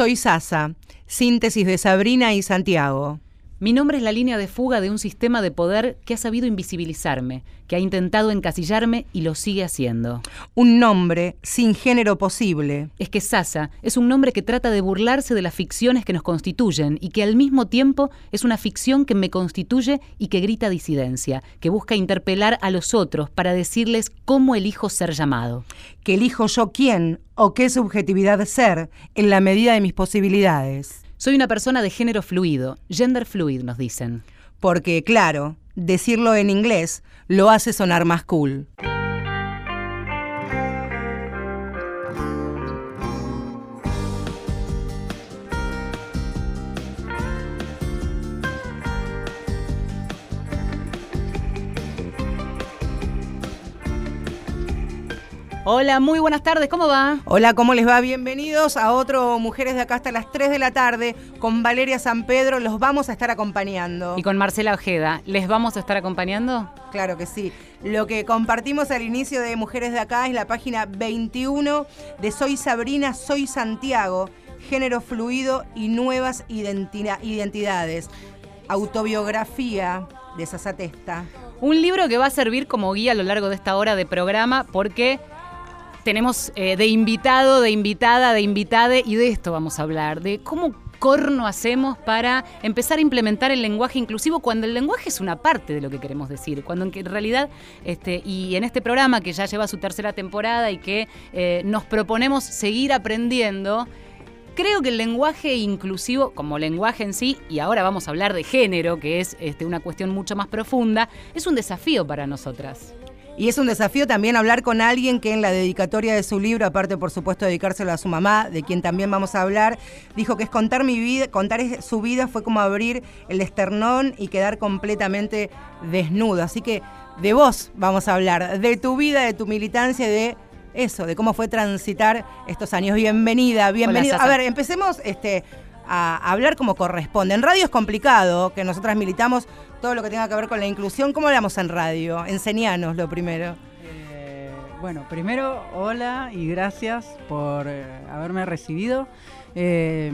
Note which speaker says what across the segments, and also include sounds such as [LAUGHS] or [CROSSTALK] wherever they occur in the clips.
Speaker 1: Soy Sasa, síntesis de Sabrina y Santiago.
Speaker 2: Mi nombre es la línea de fuga de un sistema de poder que ha sabido invisibilizarme, que ha intentado encasillarme y lo sigue haciendo.
Speaker 1: Un nombre sin género posible.
Speaker 2: Es que Sasa es un nombre que trata de burlarse de las ficciones que nos constituyen y que al mismo tiempo es una ficción que me constituye y que grita disidencia, que busca interpelar a los otros para decirles cómo elijo ser llamado.
Speaker 1: Que elijo yo quién o qué subjetividad ser en la medida de mis posibilidades.
Speaker 2: Soy una persona de género fluido, gender fluid nos dicen.
Speaker 1: Porque, claro, decirlo en inglés lo hace sonar más cool.
Speaker 2: Hola, muy buenas tardes, ¿cómo va?
Speaker 1: Hola, ¿cómo les va? Bienvenidos a otro Mujeres de acá hasta las 3 de la tarde. Con Valeria San Pedro los vamos a estar acompañando.
Speaker 2: Y con Marcela Ojeda, ¿les vamos a estar acompañando?
Speaker 1: Claro que sí. Lo que compartimos al inicio de Mujeres de acá es la página 21 de Soy Sabrina, Soy Santiago, género fluido y nuevas identidades. Autobiografía de Sasatesta.
Speaker 2: Un libro que va a servir como guía a lo largo de esta hora de programa porque tenemos eh, de invitado, de invitada, de invitade, y de esto vamos a hablar, de cómo corno hacemos para empezar a implementar el lenguaje inclusivo cuando el lenguaje es una parte de lo que queremos decir, cuando en realidad, este, y en este programa que ya lleva su tercera temporada y que eh, nos proponemos seguir aprendiendo, creo que el lenguaje inclusivo, como lenguaje en sí, y ahora vamos a hablar de género, que es este, una cuestión mucho más profunda, es un desafío para nosotras.
Speaker 1: Y es un desafío también hablar con alguien que en la dedicatoria de su libro, aparte por supuesto de dedicárselo a su mamá, de quien también vamos a hablar, dijo que es contar mi vida, contar su vida fue como abrir el esternón y quedar completamente desnudo. Así que de vos vamos a hablar, de tu vida, de tu militancia, de eso, de cómo fue transitar estos años. Bienvenida, bienvenida. a ver, empecemos este, a hablar como corresponde. En radio es complicado, que nosotras militamos todo lo que tenga que ver con la inclusión. ¿Cómo hablamos en radio? Enseñanos lo primero.
Speaker 3: Eh, bueno, primero, hola y gracias por eh, haberme recibido. Eh,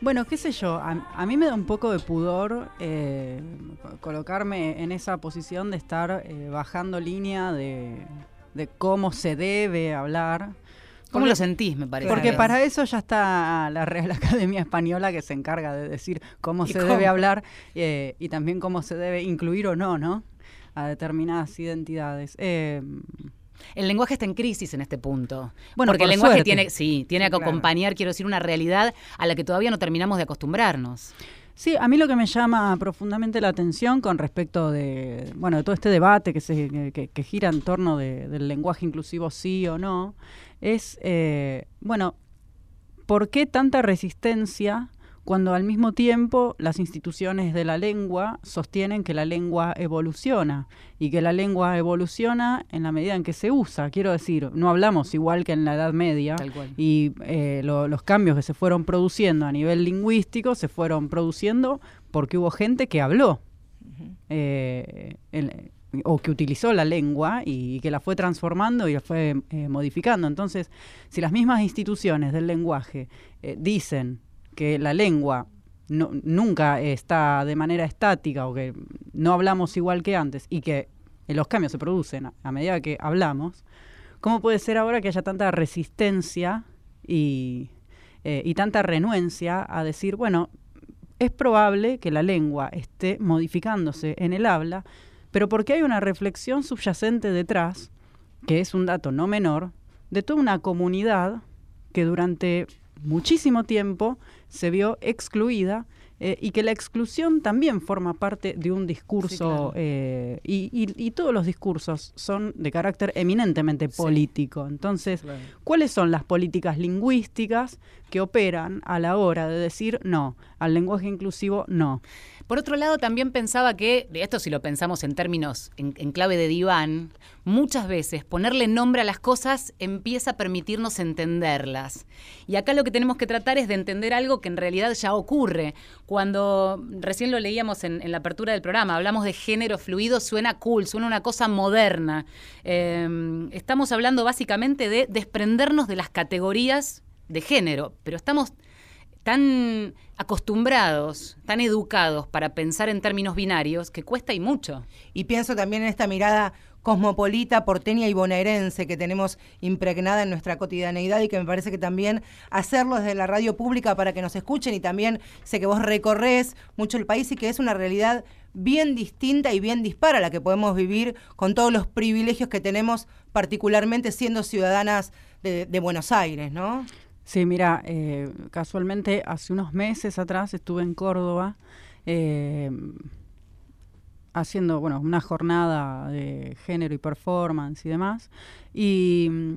Speaker 3: bueno, qué sé yo, a, mí me da un poco de pudor colocarme en esa posición de estar bajando línea de, de cómo se debe hablar.
Speaker 2: ¿Cómo lo sentís, me parece?
Speaker 3: Porque para eso ya está la Real Academia Española que se encarga de decir cómo se debe hablar eh, y también cómo se debe incluir o no, ¿no? A determinadas identidades. Eh,
Speaker 2: el lenguaje está en crisis en este punto. Bueno, porque el lenguaje tiene, sí, tiene que acompañar, quiero decir, una realidad a la que todavía no terminamos de acostumbrarnos.
Speaker 3: Sí, a mí lo que me llama profundamente la atención con respecto de, bueno, de todo este debate que, se, que, gira en torno del lenguaje inclusivo sí o no, es, eh, bueno, ¿por qué tanta resistencia cuando al mismo tiempo las instituciones de la lengua sostienen que la lengua evoluciona y que la lengua evoluciona en la medida en que se usa. Quiero decir, no hablamos igual que en la Edad Media y eh, los cambios que se fueron produciendo a nivel lingüístico se fueron produciendo porque hubo gente que habló o que utilizó la lengua y, que la fue transformando y la fue eh, modificando. Entonces, si las mismas instituciones del lenguaje eh, dicen que la lengua nunca está de manera estática o que no hablamos igual que antes y que los cambios se producen a, medida que hablamos, ¿cómo puede ser ahora que haya tanta resistencia y, eh, y tanta renuencia a decir, bueno, es probable que la lengua esté modificándose en el habla, pero porque hay una reflexión subyacente detrás, que es un dato no menor, de toda una comunidad que durante muchísimo tiempo se vio excluida eh, y que la exclusión también forma parte de un discurso eh, y, todos los discursos son de carácter eminentemente político. Entonces, ¿cuáles son las políticas lingüísticas que operan a la hora de decir no, al lenguaje inclusivo no?
Speaker 2: Por otro lado, también pensaba que, esto si lo pensamos en términos, en, clave de diván, muchas veces ponerle nombre a las cosas empieza a permitirnos entenderlas. Y acá lo que tenemos que tratar es de entender algo que en realidad ya ocurre. Cuando recién lo leíamos en, la apertura del programa, hablamos de género fluido, suena cool, suena una cosa moderna. Em, estamos hablando básicamente de desprendernos de las categorías de género, pero estamos tan acostumbrados, tan educados para pensar en términos binarios, que cuesta y mucho.
Speaker 1: Y pienso también en esta mirada cosmopolita, porteña y bonaerense que tenemos impregnada en nuestra cotidianeidad y que me parece que también hacerlo desde la radio pública para que nos escuchen y también sé que vos recorres mucho el país y que es una realidad bien distinta y bien dispara la que podemos vivir con todos los privilegios que tenemos, particularmente siendo ciudadanas de, Buenos Aires, ¿no?
Speaker 3: Sí, mira, eh, casualmente hace unos meses atrás estuve en Córdoba. Eh, haciendo, bueno, una jornada de género y performance y demás. Y mm,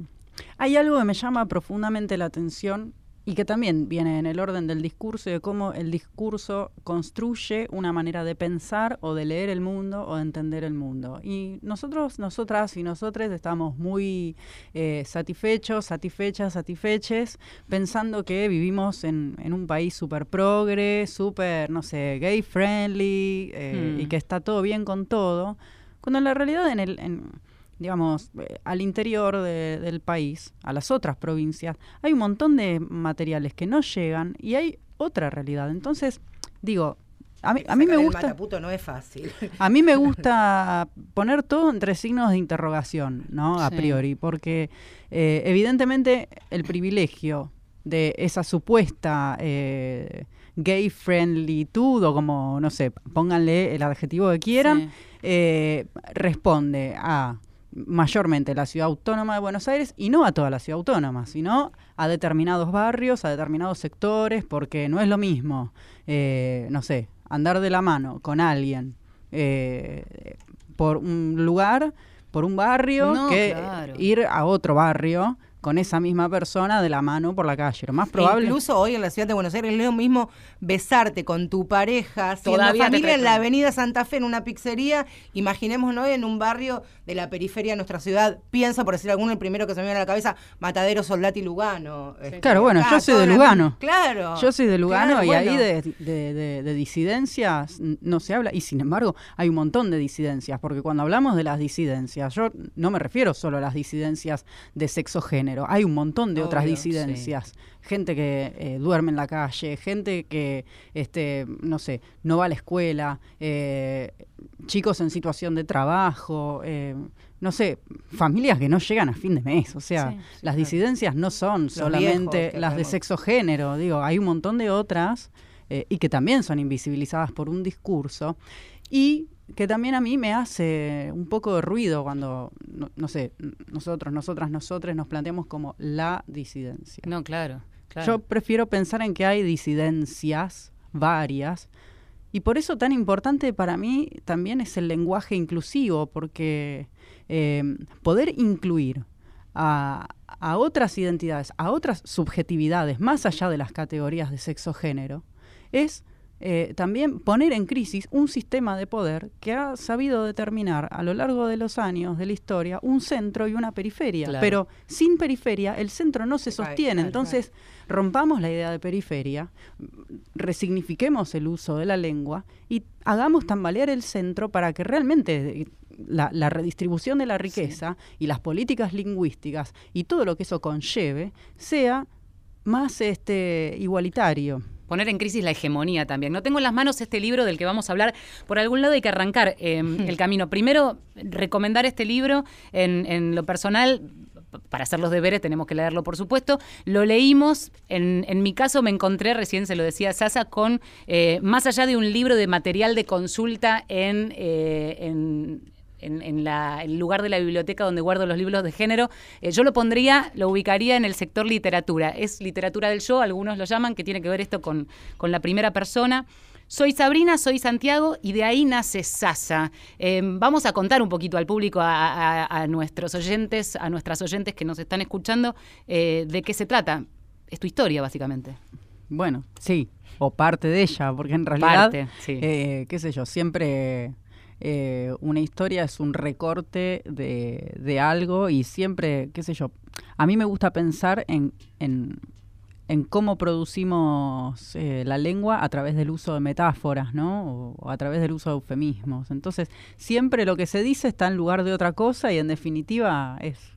Speaker 3: hay algo que me llama profundamente la atención y que también viene en el orden del discurso y de cómo el discurso construye una manera de pensar o de leer el mundo o de entender el mundo. Y nosotros, nosotras y nosotros estamos muy eh, satisfechos, satisfechas, satisfeches, pensando que vivimos en, un país súper progre, súper, no sé, gay friendly eh, y hmm. que está todo bien con todo, cuando en la realidad en el... En, digamos, eh, al interior del país, a las otras provincias, hay un montón de materiales que no llegan y hay otra realidad. Entonces, digo, a mí, a mí me gusta...
Speaker 1: no es fácil. [LAUGHS]
Speaker 3: A mí me gusta poner todo entre signos de interrogación, ¿no? A priori, porque eh, evidentemente el privilegio de esa supuesta eh, gay friendlytud o como, no sé, pónganle el adjetivo que quieran, eh, responde a mayormente la ciudad autónoma de Buenos Aires y no a toda la ciudad autónoma, sino a determinados barrios, a determinados sectores, porque no es lo mismo, eh, no sé, andar de la mano con alguien eh, por un lugar, por un barrio, que ir a otro barrio con esa misma persona de la mano por la calle. Lo más probable.
Speaker 1: incluso hoy en la ciudad de Buenos Aires es lo mismo besarte con tu pareja, siendo familia en la avenida Santa Fe en una pizzería. Imaginémonos en un barrio de la periferia de nuestra ciudad. Piensa, por decir alguno, el primero que se me viene a la cabeza, Matadero, Soldati, Lugano.
Speaker 3: Este, claro, bueno, yo soy de Lugano.
Speaker 1: Claro.
Speaker 3: Yo soy de Lugano y ahí de, disidencias no se habla. Y sin embargo, hay un montón de disidencias, porque cuando hablamos de las disidencias, yo no me refiero solo a las disidencias de sexo género hay un montón de otras disidencias. Gente que eh, duerme en la calle, gente que, este, no sé, no va a la escuela, eh, chicos en situación de trabajo, eh, no sé, familias que no llegan a fin de mes. O sea, las disidencias no son solamente las de sexo género, digo, hay un montón de otras y que también son invisibilizadas por un discurso. Y que también a mí me hace un poco de ruido cuando, no, sé, nosotros, nosotras, nosotros nos planteamos como la disidencia.
Speaker 2: No, claro,
Speaker 3: Yo prefiero pensar en que hay disidencias varias y por eso tan importante para mí también es el lenguaje inclusivo, porque em, poder incluir a, a otras identidades, a otras subjetividades, más allá de las categorías de sexo-género, es eh, también poner en crisis un sistema de poder que ha sabido determinar a lo largo de los años de la historia un centro y una periferia. Pero sin periferia el centro no se sostiene. Entonces rompamos la idea de periferia, resignifiquemos el uso de la lengua y hagamos tambalear el centro para que realmente eh, la, redistribución de la riqueza y las políticas lingüísticas y todo lo que eso conlleve sea más este igualitario
Speaker 2: poner en crisis la hegemonía también. No tengo en las manos este libro del que vamos a hablar. Por algún lado hay que arrancar em, [LAUGHS] el camino. Primero, recomendar este libro en, lo personal. Para hacer los deberes tenemos que leerlo, por supuesto. Lo leímos, en, mi caso me encontré, recién se lo decía Sasa, con, eh, más allá de un libro de material de consulta en, eh, en en, el lugar de la biblioteca donde guardo los libros de género, eh, yo lo pondría, lo ubicaría en el sector literatura. Es literatura del yo, algunos lo llaman, que tiene que ver esto con, la primera persona. Soy Sabrina, soy Santiago y de ahí nace Sasa. Eh, vamos a contar un poquito al público, a, nuestros oyentes, a nuestras oyentes que nos están escuchando, eh, de qué se trata. Es tu historia, básicamente.
Speaker 3: Bueno, sí, o parte de ella, porque en realidad, qué sé yo, siempre eh, una historia es un recorte de, algo y siempre, qué sé yo, a mí me gusta pensar en, en, cómo producimos eh, la lengua a través del uso de metáforas, ¿no? O, a través del uso de eufemismos. Entonces, siempre lo que se dice está en lugar de otra cosa y en definitiva es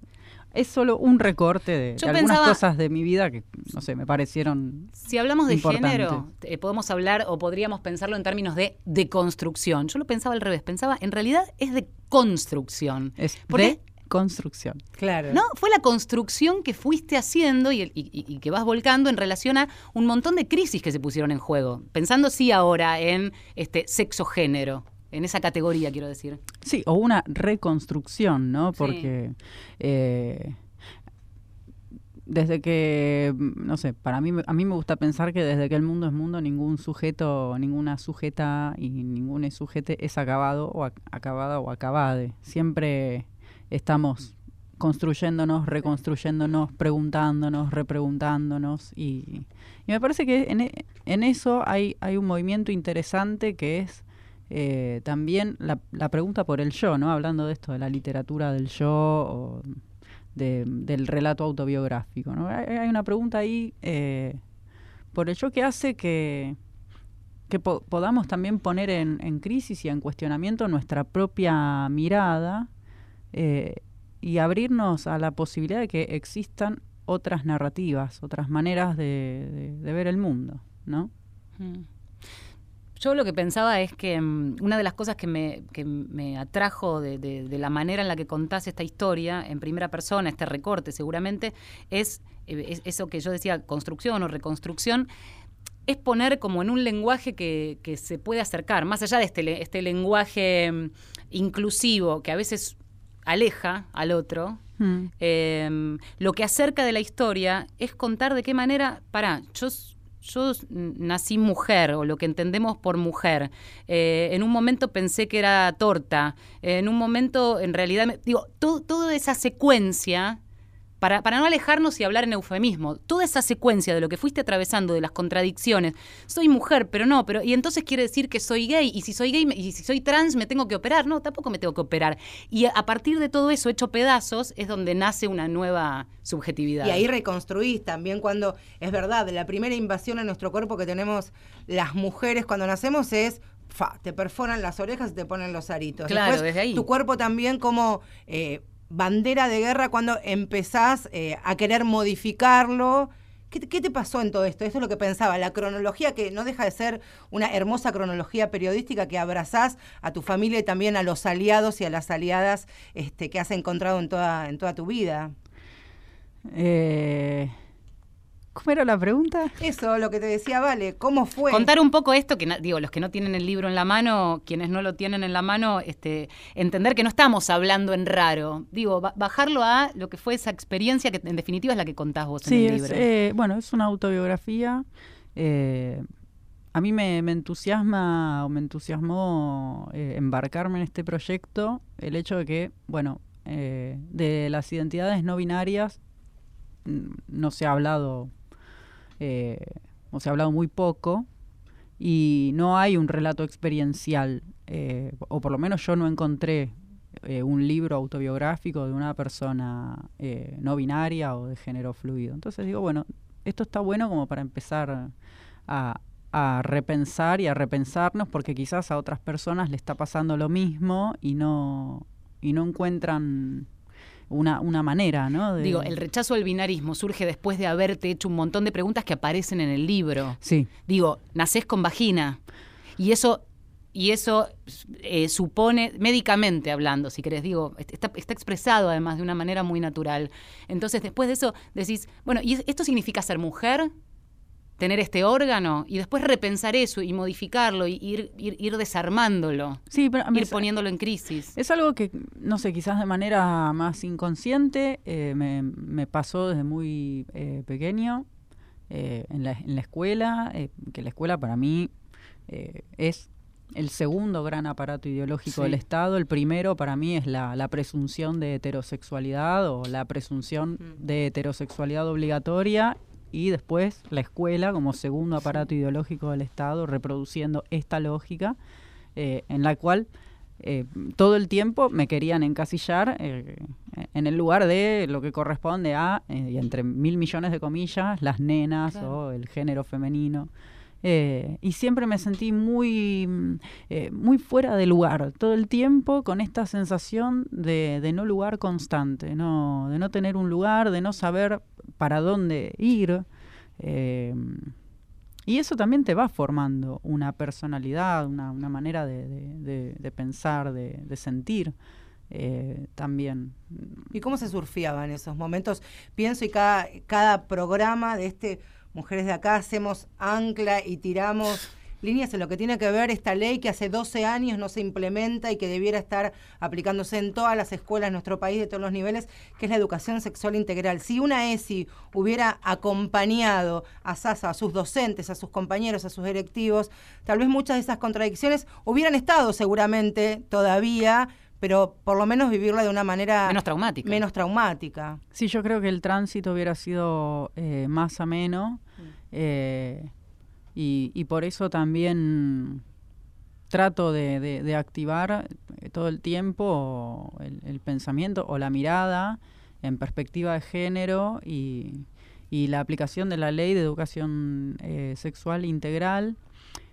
Speaker 3: es solo un recorte de,
Speaker 2: Yo
Speaker 3: de algunas
Speaker 2: pensaba-
Speaker 3: cosas de mi vida que, no sé, me parecieron...
Speaker 2: Si hablamos de género, eh, podemos hablar o podríamos pensarlo en términos de deconstrucción. Yo lo pensaba al revés, pensaba, en realidad es de construcción.
Speaker 3: Es
Speaker 2: ¿Por
Speaker 3: de construcción.
Speaker 1: Claro.
Speaker 2: ¿No? Fue la construcción que fuiste haciendo y, y- y- y que vas volcando en relación a un montón de crisis que se pusieron en juego. Pensando sí ahora en este sexo-género, en esa categoría quiero decir.
Speaker 3: Sí, o una reconstrucción, ¿no?
Speaker 2: Sí.
Speaker 3: Porque eh, desde que, no sé, para mí, me- a mí me gusta pensar que desde que el mundo es mundo, ningún sujeto, ninguna sujeta y ningún sujete es acabado o ac- acabada o acabade. Siempre estamos construyéndonos, reconstruyéndonos, preguntándonos, repreguntándonos y, y me parece que en, e- en eso hay, hay un movimiento interesante que es eh, también la, la pregunta por el yo, ¿no? Hablando de esto, de la literatura del yo o de- del relato autobiográfico, ¿no? Hay, una pregunta ahí eh, por el yo que hace que, que po- podamos también poner en, en crisis y en cuestionamiento nuestra propia mirada eh, y abrirnos a la posibilidad de que existan otras narrativas, otras maneras de ver el mundo, ¿no?
Speaker 2: Mm. Yo lo que pensaba es que mm, una de las cosas que me, que me atrajo de, de- de la manera en la que contás esta historia en primera persona, este recorte seguramente, es, eh, es eso que yo decía, construcción o reconstrucción, es poner como en un lenguaje que, que se puede acercar, más allá de este, este lenguaje mm, inclusivo que a veces aleja al otro,
Speaker 3: Mm.
Speaker 2: eh, lo que acerca de la historia es contar de qué manera, pará, yo, yo nací mujer, o lo que entendemos por mujer. Eh, en un momento pensé que era torta. en un momento, en realidad, me- digo, to- toda esa secuencia. Para, para no alejarnos y hablar en eufemismo, toda esa secuencia de lo que fuiste atravesando, de las contradicciones, soy mujer, pero no, pero y entonces quiere decir que soy gay, y si soy gay me- y si soy trans me tengo que operar, no, tampoco me tengo que operar. Y a a partir de todo eso hecho pedazos es donde nace una nueva subjetividad.
Speaker 1: Y ahí reconstruís también cuando, es verdad, la primera invasión a nuestro cuerpo que tenemos las mujeres cuando nacemos es, fa, te perforan las orejas y te ponen los aritos.
Speaker 2: Claro,
Speaker 1: Después,
Speaker 2: desde ahí.
Speaker 1: Tu cuerpo también como eh, bandera de guerra cuando empezás eh, a querer modificarlo. ¿Qué, qué te pasó en todo esto? Esto es lo que pensaba, la cronología que no deja de ser una hermosa cronología periodística que abrazás a tu familia y también a los aliados y a las aliadas este, que has encontrado en toda, en toda tu vida.
Speaker 3: Eh, ¿Cómo era la pregunta?
Speaker 1: Eso, lo que te decía, Vale, ¿cómo fue?
Speaker 2: Contar un poco esto, que digo, los que no tienen el libro en la mano, quienes no lo tienen en la mano, este, entender que no estamos hablando en raro. Digo, ba- bajarlo a lo que fue esa experiencia que en definitiva es la que contás vos
Speaker 3: Sí,
Speaker 2: en el
Speaker 3: es,
Speaker 2: libro.
Speaker 3: eh, bueno, es una autobiografía. eh, a mí me, me entusiasma o me entusiasmó eh, embarcarme en este proyecto el hecho de que, bueno, eh, de las identidades no binarias mm, no se ha hablado, eh, o se ha hablado muy poco y no hay un relato experiencial, eh, o por lo menos yo no encontré eh, un libro autobiográfico de una persona no binaria o de género fluido. Entonces digo, bueno, esto está bueno como para empezar a, a repensar y a repensarnos porque quizás a otras personas le está pasando lo mismo y no, y no encuentran una, una manera, ¿no? de-
Speaker 2: Digo, el rechazo al binarismo surge después de haberte hecho un montón de preguntas que aparecen en el libro.
Speaker 3: Sí,
Speaker 2: Digo, nacés con vagina. Y eso, y eso eh, supone, médicamente hablando, si querés, digo, está, está expresado además de una manera muy natural. Entonces, después de eso, decís, bueno, ¿y esto significa ser mujer? Tener este órgano y después repensar eso y modificarlo y ir, ir, ir desarmándolo,
Speaker 3: sí, pero
Speaker 2: ir poniéndolo en crisis.
Speaker 3: Es algo que, no sé, quizás de manera más inconsciente eh, me, me pasó desde muy eh, pequeño eh, en, la, en la escuela, eh, que la escuela para mí eh, es el segundo gran aparato ideológico
Speaker 2: Sí.
Speaker 3: del Estado. El primero para mí es la, la presunción de heterosexualidad o la presunción
Speaker 1: Mm.
Speaker 3: de heterosexualidad obligatoria y después la escuela como segundo aparato ideológico del Estado reproduciendo esta lógica eh, en la cual eh, todo el tiempo me querían encasillar eh, en el lugar de lo que corresponde a, eh, y entre mil millones de comillas, las nenas
Speaker 2: Claro.
Speaker 3: o el género femenino. Eh, y siempre me sentí muy, mm, eh, muy fuera de lugar, todo el tiempo con esta sensación de, de, no lugar constante, no, de no tener un lugar, de no saber para dónde ir. Eh, y eso también te va formando una personalidad, una, una manera de, de, pensar, de, sentir. Eh, también.
Speaker 1: ¿Y cómo se surfeaba en esos momentos? Pienso y cada, cada programa de este Mujeres de Acá hacemos ancla y tiramos líneas en lo que tiene que ver esta ley que hace 12 años no se implementa y que debiera estar aplicándose en todas las escuelas de nuestro país de todos los niveles, que es la educación sexual integral. Si una ESI hubiera acompañado a SASA, a sus docentes, a sus compañeros, a sus directivos, tal vez muchas de esas contradicciones hubieran estado seguramente todavía pero por lo menos vivirla de una manera
Speaker 2: menos traumática.
Speaker 1: Menos traumática.
Speaker 3: Sí, yo creo que el tránsito hubiera sido eh, más ameno eh, y, por eso también trato de, activar eh, todo el tiempo el, pensamiento o la mirada en perspectiva de género y, y la aplicación de la ley de educación sexual integral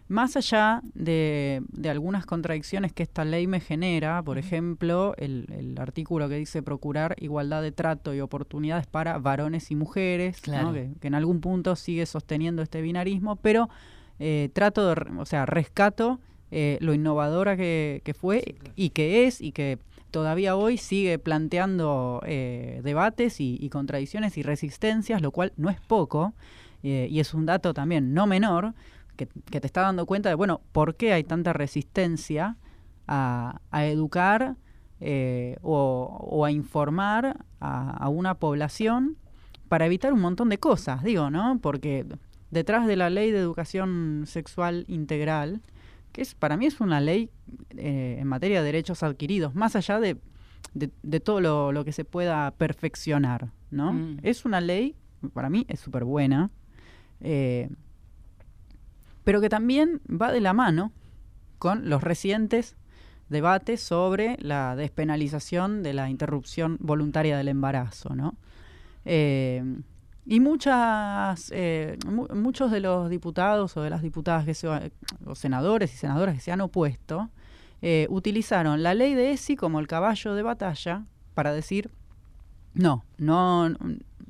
Speaker 3: más allá de, algunas contradicciones que esta ley me genera, por ejemplo, el, artículo que dice procurar igualdad de trato y oportunidades para varones y mujeres, que, en algún punto sigue sosteniendo este binarismo, pero eh, trato de, o sea, rescato eh, lo innovadora que, fue y que es y que todavía hoy sigue planteando eh, debates y, y, contradicciones y resistencias, lo cual no es poco, y es un dato también no menor, que, te está dando cuenta de, bueno, ¿por qué hay tanta resistencia a, educar eh, o, a informar a, una población para evitar un montón de cosas, digo, ¿no? Porque detrás de la ley de educación sexual integral, que es para mí es una ley eh, en materia de derechos adquiridos, más allá de, de, todo lo, que se pueda perfeccionar, ¿no? Mm. Es una ley, para mí es súper buena, eh, pero que también va de la mano con los recientes debates sobre la despenalización de la interrupción voluntaria del embarazo, ¿no? Eh, y muchas, eh, muchos de los diputados o de las diputadas que o senadores y senadoras que se han opuesto eh, utilizaron la ley de ESI como el caballo de batalla para decir no, no,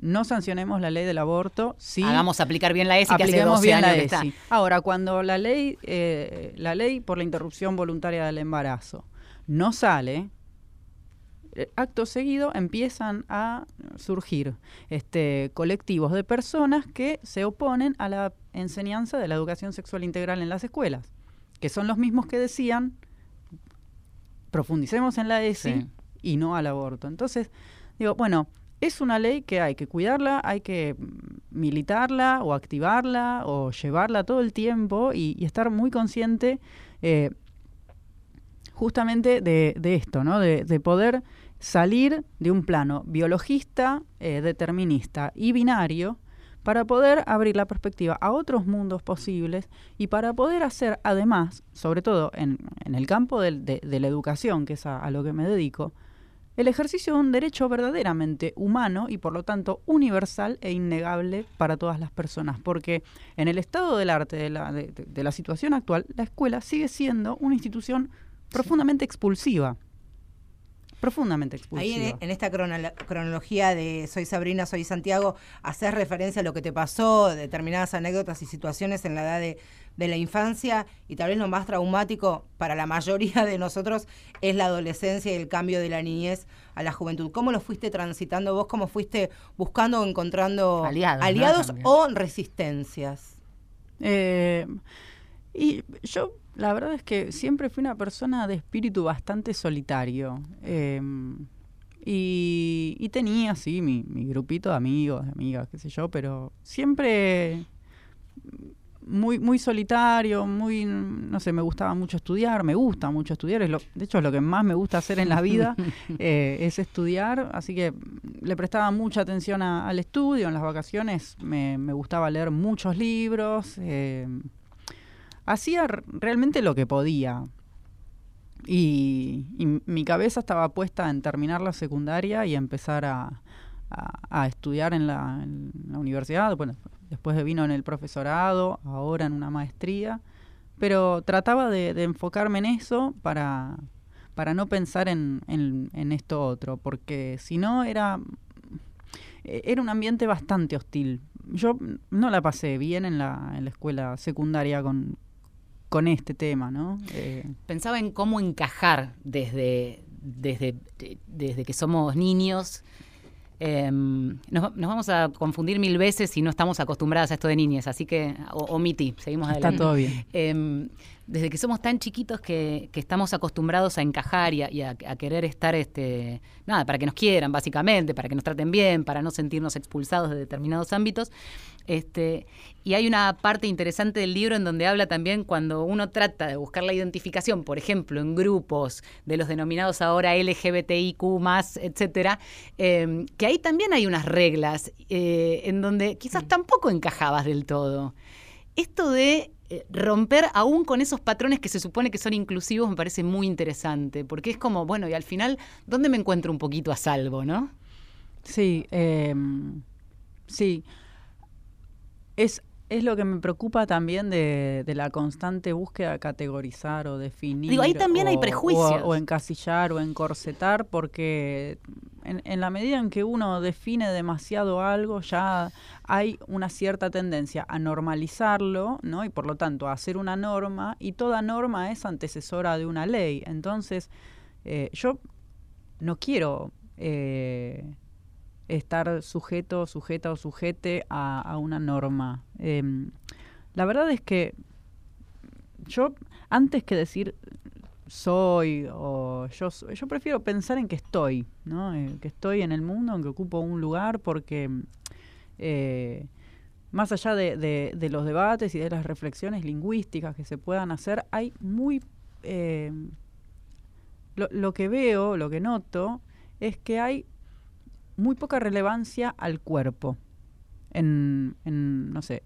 Speaker 3: no sancionemos la ley del aborto. Sí,
Speaker 2: Hagamos aplicar bien la ESI que hace 12 bien años la ESI.
Speaker 3: Ahora, cuando la ley, eh, la ley por la interrupción voluntaria del embarazo no sale, eh, acto seguido empiezan a surgir este, colectivos de personas que se oponen a la enseñanza de la educación sexual integral en las escuelas, que son los mismos que decían profundicemos en la ESI y no al aborto. Entonces, digo, bueno, es una ley que hay que cuidarla, hay que militarla o activarla o llevarla todo el tiempo y, estar muy consciente eh, justamente de, esto, ¿no? De, poder salir de un plano biologista, eh, determinista y binario para poder abrir la perspectiva a otros mundos posibles y para poder hacer además, sobre todo en, el campo de, la educación, que es a lo que me dedico, el ejercicio de un derecho verdaderamente humano y por lo tanto universal e innegable para todas las personas, porque en el estado del arte de la, de, la situación actual, la escuela sigue siendo una institución profundamente expulsiva. Profundamente expulsiva.
Speaker 1: Ahí en, esta cronología de Soy Sabrina, Soy Santiago, haces referencia a lo que te pasó, determinadas anécdotas y situaciones en la edad de de la infancia y tal vez lo más traumático para la mayoría de nosotros es la adolescencia y el cambio de la niñez a la juventud. ¿Cómo lo fuiste transitando vos? ¿Cómo fuiste buscando o encontrando aliados, o resistencias?
Speaker 3: Eh, y yo la verdad es que siempre fui una persona de espíritu bastante solitario. Em, y, y, tenía, sí, mi, mi grupito de amigos, de amigas, qué sé yo, pero siempre muy, muy solitario, muy, no sé, me gustaba mucho estudiar, me gusta mucho estudiar, es lo, de hecho es lo que más me gusta hacer en la vida, [LAUGHS] eh, es estudiar, así que le prestaba mucha atención al estudio, en las vacaciones me, gustaba leer muchos libros, eh, hacía realmente lo que podía. Y, mi cabeza estaba puesta en terminar la secundaria y empezar a, a, estudiar en la, universidad, bueno, después vino en el profesorado, ahora en una maestría, pero trataba de, enfocarme en eso para, para no pensar en, en, esto otro, porque si no era, era un ambiente bastante hostil. Yo no la pasé bien en la, en la escuela secundaria con, con este tema, ¿no?
Speaker 2: Eh, Pensaba en cómo encajar desde, desde, desde que somos niños Em, nos, vamos a confundir mil veces si no estamos acostumbradas a esto de niñas, así que omití, seguimos adelante.
Speaker 3: Está todo bien.
Speaker 2: Em, desde que somos tan chiquitos que, estamos acostumbrados a encajar y, a, querer estar, este, nada, para que nos quieran, básicamente, para que nos traten bien, para no sentirnos expulsados de determinados ámbitos. Este, y hay una parte interesante del libro en donde habla también cuando uno trata de buscar la identificación, por ejemplo, en grupos de los denominados ahora LGBTIQ, etcétera, em, que ahí también hay unas reglas eh, en donde quizás tampoco encajabas del todo. Esto de eh, romper aún con esos patrones que se supone que son inclusivos me parece muy interesante, porque es como, bueno, y al final, ¿dónde me encuentro un poquito a salvo, no?
Speaker 3: Sí, em, sí es, es lo que me preocupa también de, la constante búsqueda de categorizar o definir.
Speaker 2: Digo, ahí también hay prejuicios.
Speaker 3: O, encasillar o encorsetar, porque en, la medida en que uno define demasiado algo, ya hay una cierta tendencia a normalizarlo, ¿no? Y por lo tanto a hacer una norma, y toda norma es antecesora de una ley. Entonces, eh, yo no quiero. Eh, estar sujeto, sujeta o sujete a, una norma. Em, la verdad es que yo, antes que decir soy o yo yo prefiero pensar en que estoy, ¿no? Eh, que estoy en el mundo, en que ocupo un lugar, porque eh, más allá de, los debates y de las reflexiones lingüísticas que se puedan hacer, hay muy... Eh, lo que veo, lo que noto, es que hay muy poca relevancia al cuerpo en, no sé,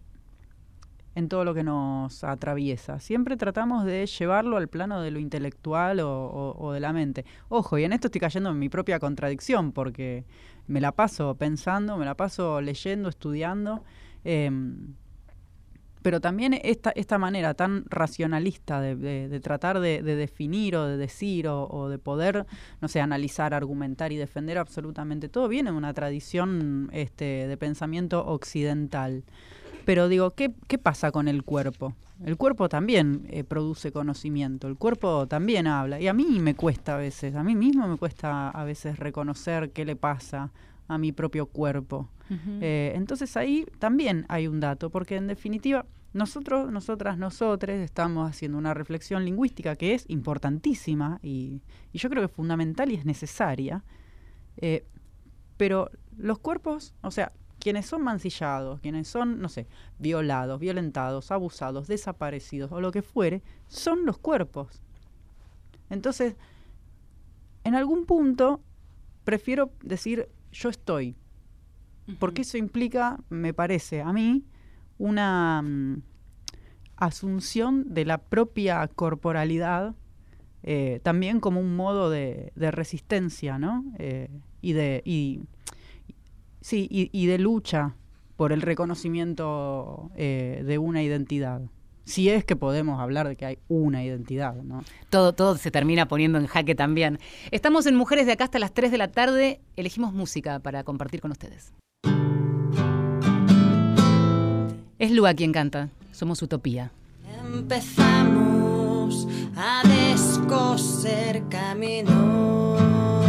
Speaker 3: en todo lo que nos atraviesa. Siempre tratamos de llevarlo al plano de lo intelectual o, de la mente. Ojo, y en esto estoy cayendo en mi propia contradicción, porque me la paso pensando, me la paso leyendo, estudiando. Em, pero también esta, esta manera tan racionalista de, tratar de, definir o de decir o, de poder, no sé, analizar, argumentar y defender absolutamente todo, viene de una tradición este, de pensamiento occidental. Pero digo, ¿qué, ¿qué pasa con el cuerpo? El cuerpo también eh, produce conocimiento, el cuerpo también habla. Y a mí me cuesta a veces, a mí mismo me cuesta a veces reconocer qué le pasa a mi propio cuerpo. Eh, entonces ahí también hay un dato, porque en definitiva nosotros, nosotras, nosotros estamos haciendo una reflexión lingüística que es importantísima y, yo creo que es fundamental y es necesaria, eh, pero los cuerpos, o sea, quienes son mancillados, quienes son, no sé, violados, violentados, abusados, desaparecidos o lo que fuere, son los cuerpos. Entonces, en algún punto prefiero decir yo estoy. Porque eso implica, me parece a mí, una mm, asunción de la propia corporalidad eh, también como un modo de, resistencia, ¿no? Eh, y de y, sí, y, de lucha por el reconocimiento eh, de una identidad. Si es que podemos hablar de que hay una identidad, ¿no?
Speaker 2: Todo, todo se termina poniendo en jaque también. Estamos en Mujeres de acá hasta las 3 de la tarde. Elegimos música para compartir con ustedes. Es Lua quien canta. Somos Utopía.
Speaker 4: Empezamos a descoser camino.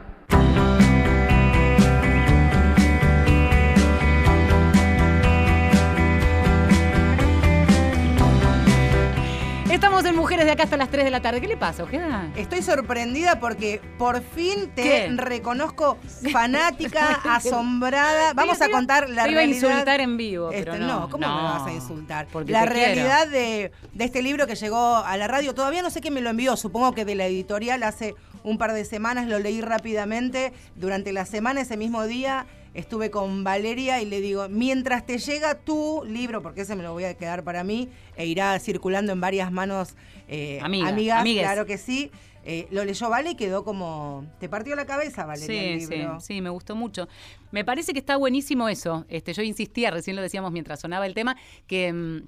Speaker 2: De acá hasta las 3 de la tarde. ¿Qué le pasa, Ojeda?
Speaker 1: Estoy sorprendida porque por fin te
Speaker 2: ¿Qué?
Speaker 1: reconozco [LAUGHS] fanática, asombrada. Vamos a contar la
Speaker 2: te iba a
Speaker 1: realidad.
Speaker 2: insultar en vivo, pero
Speaker 1: Este,
Speaker 2: no.
Speaker 1: ¿cómo me
Speaker 2: No,
Speaker 1: vas a insultar?
Speaker 2: porque
Speaker 1: La realidad de, de este libro que llegó a la radio, todavía no sé quién me lo envió, supongo que de la editorial hace un par de semanas, lo leí rápidamente. Durante la semana, ese mismo día, estuve con Valeria y le digo, mientras te llega tu libro, porque ese me lo voy a quedar para mí, e irá circulando en varias manos eh,
Speaker 2: Amiga,
Speaker 1: amigas,
Speaker 2: amigues.
Speaker 1: claro que sí. Eh, lo leyó Vale y quedó como. Te partió la cabeza, Valeria, el
Speaker 2: Sí, sí,
Speaker 1: libro.
Speaker 2: sí, me gustó mucho. Me parece que está buenísimo eso. Este, yo insistía, recién lo decíamos mientras sonaba el tema, que mm,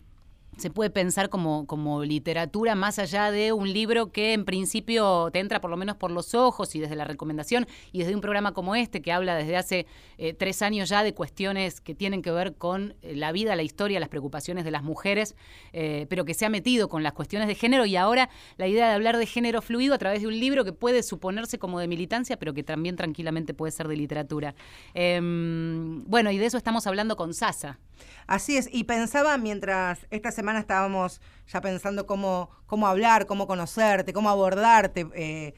Speaker 2: se puede pensar como, como literatura más allá de un libro que en principio te entra por lo menos por los ojos y desde la recomendación y desde un programa como este que habla desde hace eh, tres años ya de cuestiones que tienen que ver con eh, la vida, la historia, las preocupaciones de las mujeres, eh, pero que se ha metido con las cuestiones de género y ahora la idea de hablar de género fluido a través de un libro que puede suponerse como de militancia, pero que también tranquilamente puede ser de literatura. Em, bueno, y de eso estamos hablando con Sasa.
Speaker 1: Así es, y pensaba mientras esta semana estábamos ya pensando cómo, cómo hablar, cómo conocerte, cómo abordarte, eh,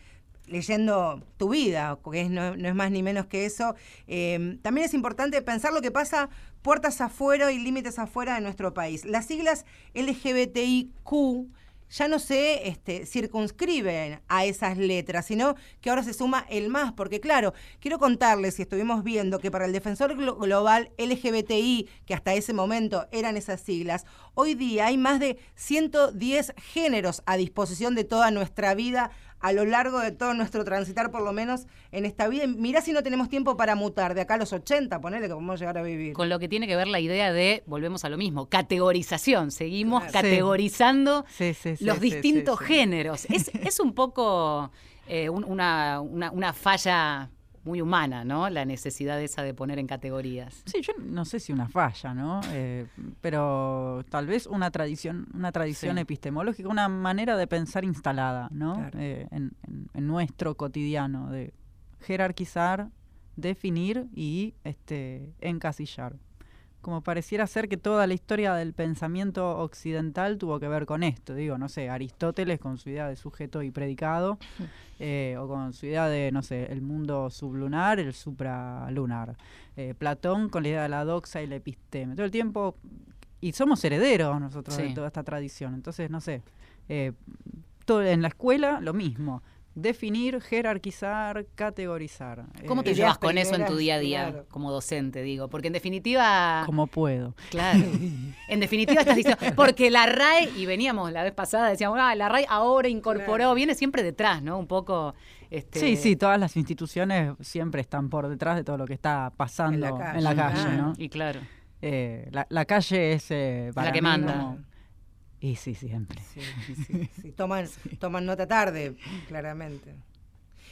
Speaker 1: leyendo tu vida, es- no, no es más ni menos que eso. eh, también es importante pensar lo que pasa puertas afuera y límites afuera de nuestro país. Las siglas LGBTIQ ya no se este, circunscriben a esas letras, sino que ahora se suma el más, porque claro, quiero contarles, y estuvimos viendo que para el defensor glo- global LGBTI, que hasta ese momento eran esas siglas, hoy día hay más de 110 géneros a disposición de toda nuestra vida a lo largo de todo nuestro transitar, por lo menos en esta vida. Mirá si no tenemos tiempo para mutar de acá a los 80, ponele que podemos llegar a vivir.
Speaker 2: Con lo que tiene que ver la idea de, volvemos a lo mismo, categorización. Seguimos
Speaker 1: Claro.
Speaker 2: categorizando
Speaker 3: Sí, sí, sí,
Speaker 2: los
Speaker 3: sí,
Speaker 2: distintos
Speaker 3: sí, sí.
Speaker 2: géneros. Es, es un poco eh, un- una, una- una falla muy humana, ¿no? La necesidad esa de poner en categorías.
Speaker 3: Sí, yo no sé si una falla, ¿no? Eh, pero tal vez una tradición, una tradición
Speaker 2: Sí.
Speaker 3: epistemológica, una manera de pensar instalada, ¿no?
Speaker 1: Claro.
Speaker 3: Eh, en, en- en nuestro cotidiano, de jerarquizar, definir y este, encasillar. Como pareciera ser que toda la historia del pensamiento occidental tuvo que ver con esto. Digo, no sé, Aristóteles con su idea de sujeto y predicado, eh, o con su idea de, no sé, el mundo sublunar, el supralunar. Eh, Platón con la idea de la doxa y la episteme. Todo el tiempo. Y somos herederos nosotros de toda esta tradición. Entonces, no sé. eh, todo, en la escuela, lo mismo. Definir, jerarquizar, categorizar.
Speaker 2: ¿Cómo te
Speaker 3: Eh,
Speaker 2: llevas con eso en tu día a día
Speaker 1: claro.
Speaker 2: como docente, digo? Porque en definitiva...
Speaker 3: Como puedo.
Speaker 2: Claro. [LAUGHS] En definitiva estás diciendo, porque la RAE, y veníamos la vez pasada, decíamos, ah, la RAE ahora incorporó,
Speaker 1: Claro.
Speaker 2: viene siempre detrás, ¿no? Un poco... Este,
Speaker 3: Sí, sí, todas las instituciones siempre están por detrás de todo lo que está pasando en
Speaker 1: calle,
Speaker 3: la calle. ¿no?
Speaker 2: Y claro.
Speaker 3: Eh, la, la calle es eh, para
Speaker 2: que
Speaker 3: mí
Speaker 2: manda.
Speaker 3: como- Y sí, siempre.
Speaker 1: Sí, sí, sí. [LAUGHS] Toman, toman nota tarde, claramente.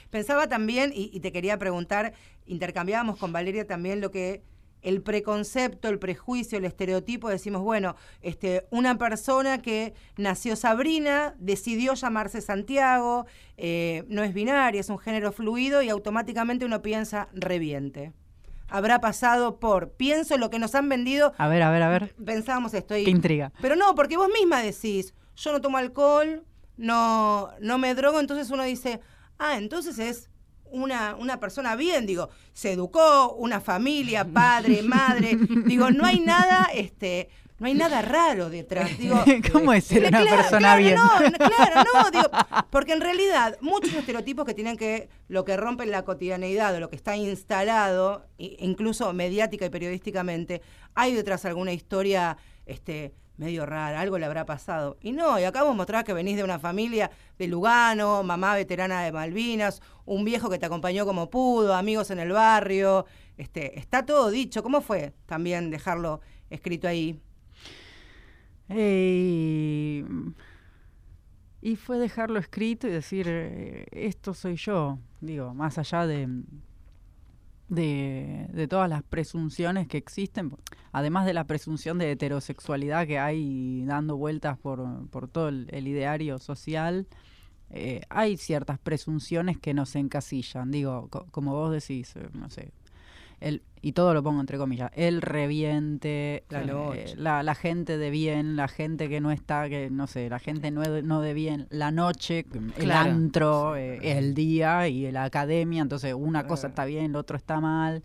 Speaker 1: Pensaba también, y, y te quería preguntar, intercambiábamos con Valeria también lo que el preconcepto, el prejuicio, el estereotipo, decimos, bueno, este, una persona que nació Sabrina, decidió llamarse Santiago, eh, no es binaria, es un género fluido y automáticamente uno piensa, reviente. Habrá pasado por, pienso lo que nos han vendido,
Speaker 3: A ver, a ver, a ver.
Speaker 1: pensábamos esto y
Speaker 3: Qué intriga.
Speaker 1: pero no, porque vos misma decís, yo no tomo alcohol, no, no me drogo, entonces uno dice, ah, entonces es una, una persona bien, digo, se educó, una familia, padre, madre, [LAUGHS] digo, no hay nada, este, no hay nada raro detrás. [LAUGHS] Digo,
Speaker 3: ¿Cómo es ser
Speaker 1: Eh,
Speaker 3: una
Speaker 1: claro,
Speaker 3: persona
Speaker 1: claro,
Speaker 3: bien?
Speaker 1: No, [LAUGHS] claro, no, digo, porque en realidad muchos estereotipos que tienen que, lo que rompen la cotidianeidad o lo que está instalado, incluso mediática y periodísticamente, hay detrás alguna historia este, medio rara, algo le habrá pasado. Y no, y acá vos mostrás que venís de una familia de Lugano, mamá veterana de Malvinas, un viejo que te acompañó como pudo, amigos en el barrio, este, está todo dicho. ¿Cómo fue también dejarlo escrito ahí?
Speaker 3: Eh, y fue dejarlo escrito y decir, eh, esto soy yo, digo, más allá de, de, de todas las presunciones que existen, además de la presunción de heterosexualidad que hay dando vueltas por, por todo el, ideario social, eh, hay ciertas presunciones que nos encasillan. Digo, co- como vos decís, eh, no sé, el, y todo lo pongo entre comillas, el reviente,
Speaker 1: La
Speaker 3: eh, la, la gente de bien, la gente que no está, que no sé, la gente no de, no de bien, la noche, el
Speaker 2: Claro.
Speaker 3: antro, eh, el día y la academia, entonces una cosa está bien, el otro está mal.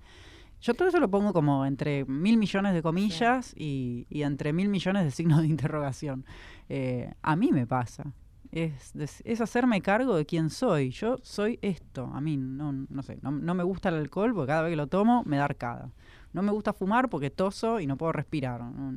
Speaker 3: Yo todo eso lo pongo como entre mil millones de comillas y, y entre mil millones de signos de interrogación. Eh, a mí me pasa. Es, des- es hacerme cargo de quién soy. Yo soy esto. A mí no, no sé, no, no me gusta el alcohol porque cada vez que lo tomo me da arcada. No me gusta fumar porque toso y no puedo respirar. No,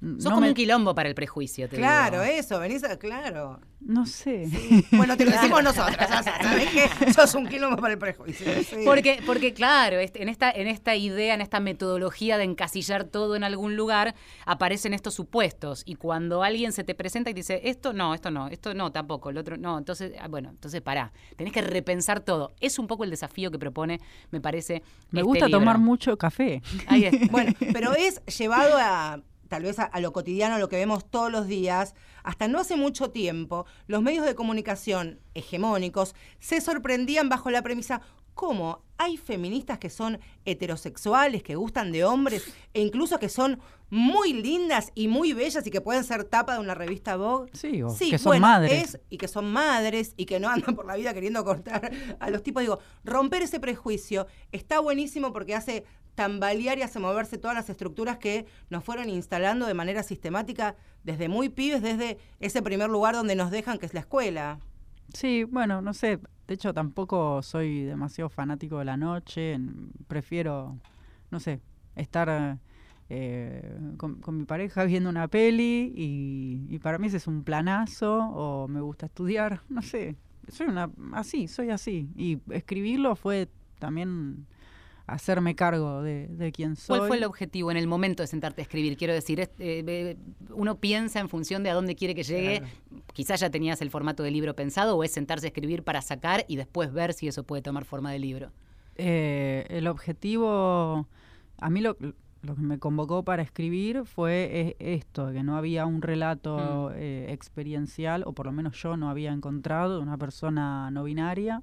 Speaker 3: no
Speaker 2: Sos como
Speaker 3: me-
Speaker 2: un quilombo para el prejuicio, te
Speaker 1: Claro,
Speaker 2: digo.
Speaker 1: eso, venís a, claro.
Speaker 3: No sé.
Speaker 1: Bueno, te lo decimos nosotras, ¿sabés qué? Sos un quilombo para el prejuicio. sí.
Speaker 2: Porque, porque claro, este- en esta, en esta idea, en esta metodología de encasillar todo en algún lugar, aparecen estos supuestos. Y cuando alguien se te presenta y te dice, esto no, esto no, esto no, tampoco, el otro no, entonces, ah, bueno, entonces pará. Tenés que repensar todo. Es un poco el desafío que propone, me parece.
Speaker 3: Me
Speaker 2: este
Speaker 3: gusta
Speaker 2: libro.
Speaker 3: tomar mucho café.
Speaker 2: Ahí es.
Speaker 1: Bueno, pero es llevado a tal vez a, a lo cotidiano, a lo que vemos todos los días. Hasta no hace mucho tiempo, los medios de comunicación hegemónicos se sorprendían bajo la premisa cómo hay feministas que son heterosexuales, que gustan de hombres e incluso que son muy lindas y muy bellas y que pueden ser tapa de una revista Vogue.
Speaker 3: Sí, o que son
Speaker 1: bueno,
Speaker 3: madres.
Speaker 1: es- y que son madres y que no andan por la vida queriendo cortar a los tipos. Digo, romper ese prejuicio está buenísimo porque hace tambalear y hace moverse todas las estructuras que nos fueron instalando de manera sistemática desde muy pibes, desde ese primer lugar donde nos dejan, que es la escuela.
Speaker 3: Sí, bueno, no sé. De hecho, tampoco soy demasiado fanático de la noche. Prefiero, no sé, estar eh, con, con mi pareja viendo una peli y, y para mí ese es un planazo o me gusta estudiar. [LAUGHS] No sé, soy una así, soy así. Y escribirlo fue también hacerme cargo de, de quién soy.
Speaker 2: ¿Cuál fue el objetivo en el momento de sentarte a escribir? Quiero decir, es- eh, uno piensa en función de a dónde quiere que llegue. Quizás ya tenías el formato de libro pensado o es sentarse a escribir para sacar y después ver si eso puede tomar forma de libro.
Speaker 3: Eh, el objetivo, a mí lo, lo que me convocó para escribir fue esto, que no había un relato eh, experiencial, o por lo menos yo no había encontrado, una persona no binaria,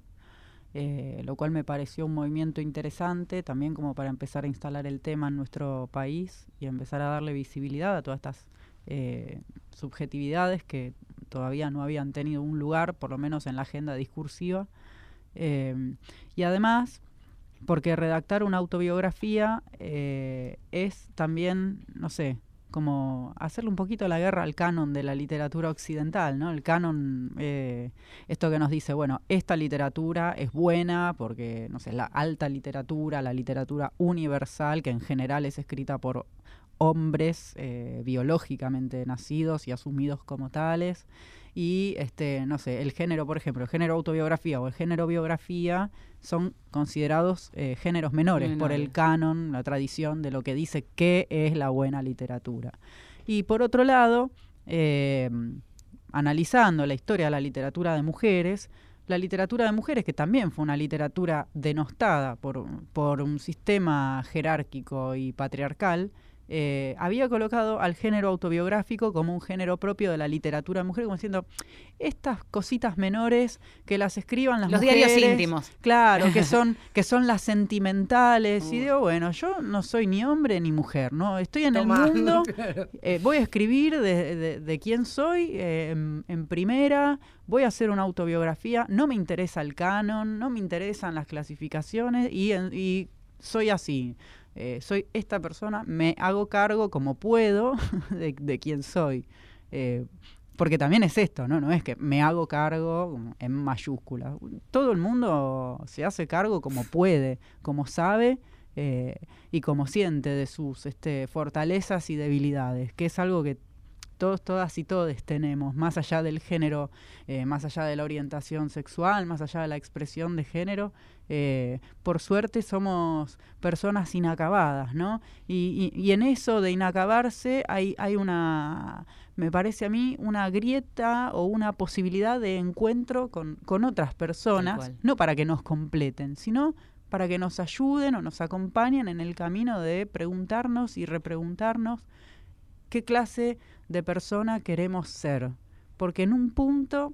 Speaker 3: eh, lo cual me pareció un movimiento interesante, también como para empezar a instalar el tema en nuestro país y empezar a darle visibilidad a todas estas eh, subjetividades que todavía no habían tenido un lugar, por lo menos en la agenda discursiva. Eh, y además, porque redactar una autobiografía eh, es también, no sé, como hacerle un poquito la guerra al canon de la literatura occidental, ¿no? El canon, eh, esto que nos dice, bueno, esta literatura es buena porque, no sé, la alta literatura, la literatura universal, que en general es escrita por hombres eh, biológicamente nacidos y asumidos como tales y este no sé el género por ejemplo el género autobiografía o el género biografía son considerados eh, géneros menores, por el canon la tradición de lo que dice que es la buena literatura. Y por otro lado eh, analizando la historia de la literatura de mujeres la literatura de mujeres, que también fue una literatura denostada por, por un sistema jerárquico y patriarcal, eh, había colocado al género autobiográfico como un género propio de la literatura de mujeres, como diciendo, estas cositas menores que las escriban las
Speaker 2: Los
Speaker 3: mujeres.
Speaker 2: diarios íntimos.
Speaker 3: Claro, que [LAUGHS] son, que son las sentimentales. Y digo, bueno, yo no soy ni hombre ni mujer, ¿no? Estoy en
Speaker 1: Tomá.
Speaker 3: el mundo, [LAUGHS] eh, voy a escribir de, de- de quién soy eh, en, en primera, voy a hacer una autobiografía, no me interesa el canon, no me interesan las clasificaciones y, en- y soy así. Eh, soy esta persona, me hago cargo como puedo [LAUGHS] de, de quién soy. Eh, porque también es esto, ¿no? No es que me hago cargo en mayúsculas. Todo el mundo se hace cargo como puede, como sabe eh, y como siente de sus este, fortalezas y debilidades, que es algo que todos, todas y todos tenemos, más allá del género, eh, más allá de la orientación sexual, más allá de la expresión de género. eh, por suerte somos personas inacabadas, ¿no? Y, y- y en eso de inacabarse hay, hay una, me parece a mí, una grieta o una posibilidad de encuentro con, con otras personas, no para que nos completen, sino para que nos ayuden o nos acompañen en el camino de preguntarnos y repreguntarnos qué clase de persona queremos ser. Porque en un punto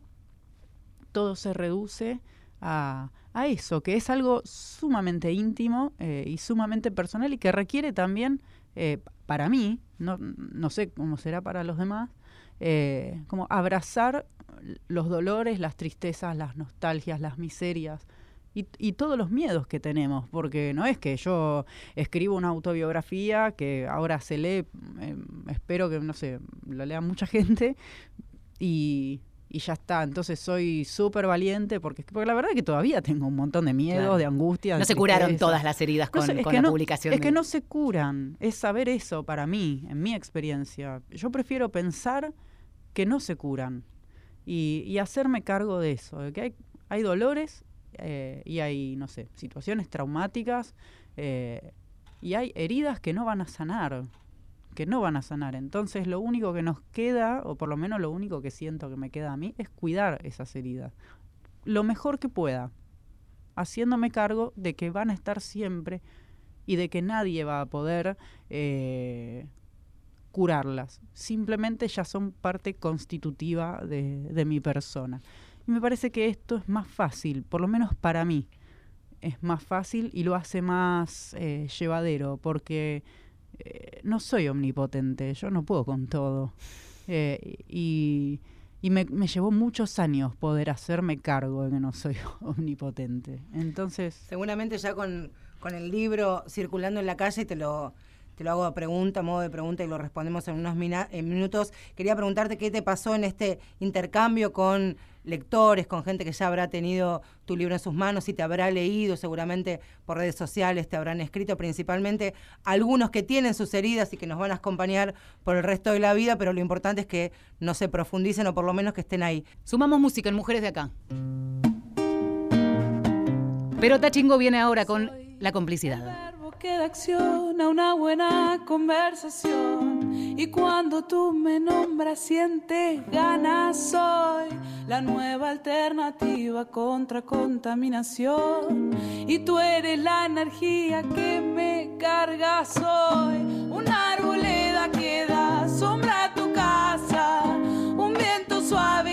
Speaker 3: todo se reduce a, a eso, que es algo sumamente íntimo eh, y sumamente personal y que requiere también, eh, para mí, no, no, sé cómo será para los demás, eh, como abrazar los dolores, las tristezas, las nostalgias, las miserias, y, y, todos los miedos que tenemos, porque no es que yo escribo una autobiografía que ahora se lee, eh, espero que, no sé, lo lea mucha [LAUGHS] gente y, y ya está. Entonces soy súper valiente porque, porque la verdad es que todavía tengo un montón de miedos, claro. de angustias.
Speaker 2: No se curaron todas las heridas con, no sé, con la
Speaker 3: no,
Speaker 2: publicación.
Speaker 3: Es
Speaker 2: de...
Speaker 3: que no se curan, es saber eso para mí, en mi experiencia. Yo prefiero pensar que no se curan y, y hacerme cargo de eso, de que hay, hay dolores eh, y hay, no sé, situaciones traumáticas eh, y hay heridas que no van a sanar, que no van a sanar. Entonces lo único que nos queda, o por lo menos lo único que siento que me queda a mí, es cuidar esas heridas. Lo mejor que pueda, haciéndome cargo de que van a estar siempre y de que nadie va a poder eh, curarlas. Simplemente ya son parte constitutiva de, de mi persona. Y me parece que esto es más fácil, por lo menos para mí. Es más fácil y lo hace más eh, llevadero, porque eh, no soy omnipotente, yo no puedo con todo. Eh, y y me, me, llevó muchos años poder hacerme cargo de que no soy [LAUGHS] omnipotente. Entonces...
Speaker 1: Seguramente ya con, con el libro circulando en la calle te lo te lo hago de pregunta, modo de pregunta y lo respondemos en unos minutos. Quería preguntarte qué te pasó en este intercambio con lectores, con gente que ya habrá tenido tu libro en sus manos y te habrá leído, seguramente por redes sociales te habrán escrito, principalmente algunos que tienen sus heridas y que nos van a acompañar por el resto de la vida, pero lo importante es que no se profundicen o por lo menos que estén ahí.
Speaker 2: Sumamos música en Mujeres de Acá. Pero Tachingo viene ahora con la complicidad
Speaker 5: que da acción a una buena conversación. Y cuando tú me nombras, sientes ganas. Soy la nueva alternativa contra contaminación. Y tú eres la energía que me carga. Soy una arboleda que da sombra a tu casa. Un viento suave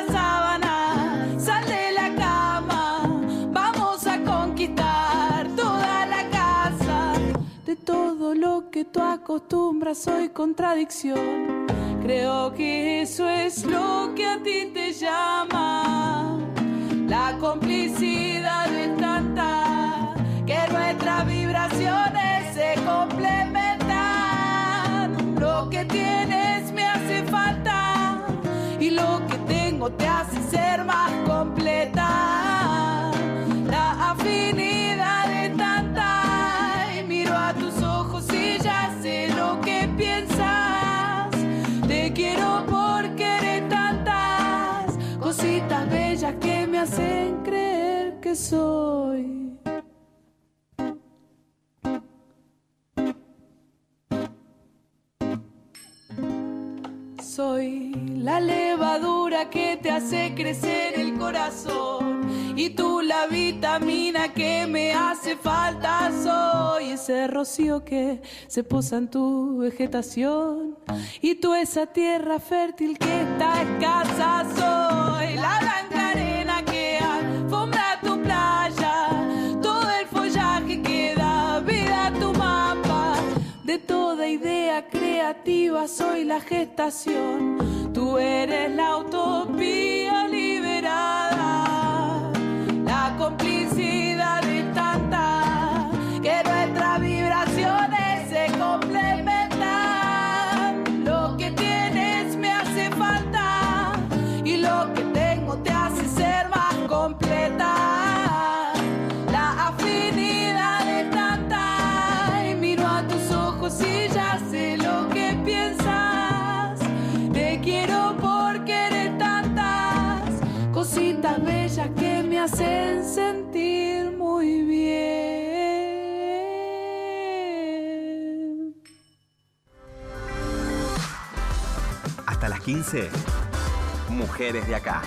Speaker 5: tú acostumbras, soy contradicción. Creo que eso es lo que a ti te llama. La complicidad es tanta que nuestras vibraciones se complementan. Lo que tienes me hace falta y lo que tengo te hace ser más completa. Soy. Soy la levadura que te hace crecer el corazón y tú la vitamina que me hace falta. Soy ese rocío que se posa en tu vegetación y tú esa tierra fértil que está escasa. Soy la blanca creativa soy la gestación. Tú eres la utopía liberada. La complicidad
Speaker 6: Hasta las 15. Mujeres de acá.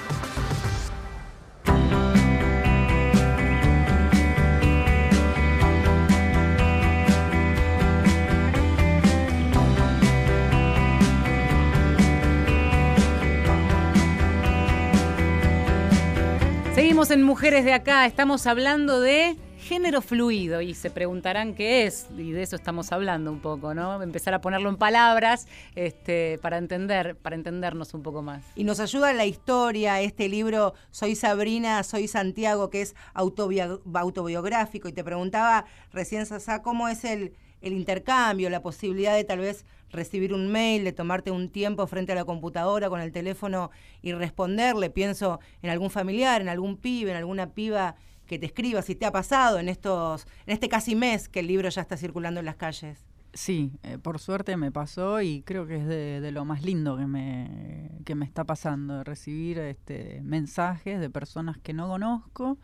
Speaker 2: Seguimos en Mujeres de Acá, estamos hablando de género fluido y se preguntarán qué es, y de eso estamos hablando un poco, ¿no? Empezar a ponerlo en palabras este, para entender, para entendernos un poco más.
Speaker 1: Y nos ayuda la historia, este libro Soy Sabrina, Soy Santiago, que es autobio- autobiográfico, y te preguntaba recién, Sasá, ¿cómo es el, el intercambio, la posibilidad de tal vez recibir un mail, de tomarte un tiempo frente a la computadora con el teléfono y responderle? Pienso en algún familiar, en algún pibe, en alguna piba que te escriba, si te ha pasado en estos, en este casi mes que el libro ya está circulando en las calles.
Speaker 3: Sí, eh, por suerte me pasó y creo que es de, lo más lindo que me, que me está pasando, recibir este, mensajes de personas que no conozco,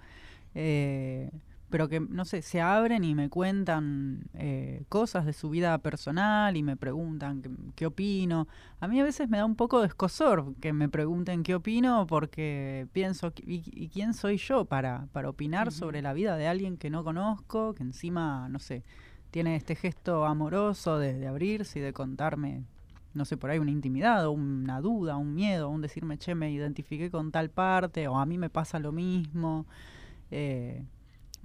Speaker 3: eh, pero que, no sé, se abren y me cuentan eh, cosas de su vida personal y me preguntan qué, qué opino. A mí a veces me da un poco de escosor que me pregunten qué opino porque pienso, ¿y, y quién soy yo para, para opinar sobre la vida de alguien que no conozco, que encima, no sé, tiene este gesto amoroso de, de abrirse y de contarme, no sé, por ahí una intimidad o una duda, un miedo, un decirme, che, me identifiqué con tal parte o a mí me pasa lo mismo. Eh,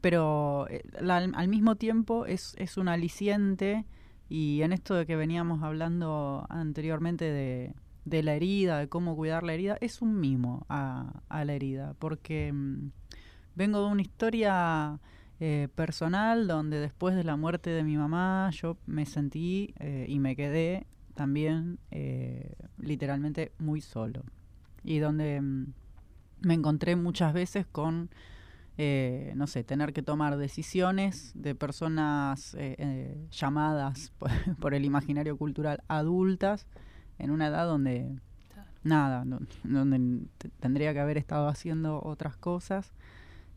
Speaker 3: pero eh, al mismo tiempo es, es un aliciente y en esto de que veníamos hablando anteriormente de, de la herida, de cómo cuidar la herida, es un mimo a, la herida, porque mm, vengo de una historia eh, personal donde después de la muerte de mi mamá yo me sentí eh, y me quedé también literalmente muy solo y donde mm, me encontré muchas veces con eh, no sé, tener que tomar decisiones de personas eh, eh, llamadas por, [LAUGHS] por el imaginario cultural adultas en una edad donde nada, no- donde tendría que haber estado haciendo otras cosas.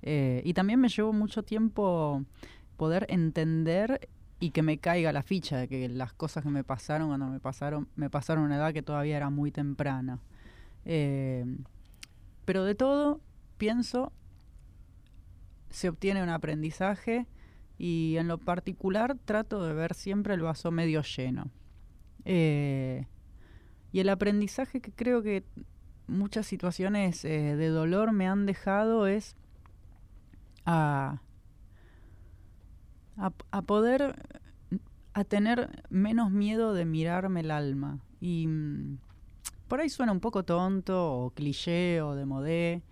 Speaker 3: Y también me llevó mucho tiempo poder entender y que me caiga la ficha de que las cosas que me pasaron cuando me pasaron, me pasaron a una edad que todavía era muy temprana. Pero de todo, pienso, se obtiene un aprendizaje y en lo particular trato de ver siempre el vaso medio lleno. Eh, y el aprendizaje que creo que muchas situaciones eh, de dolor me han dejado es a, a, a poder, a tener menos miedo de mirarme el alma. Y mm, por ahí suena un poco tonto o cliché o de modé.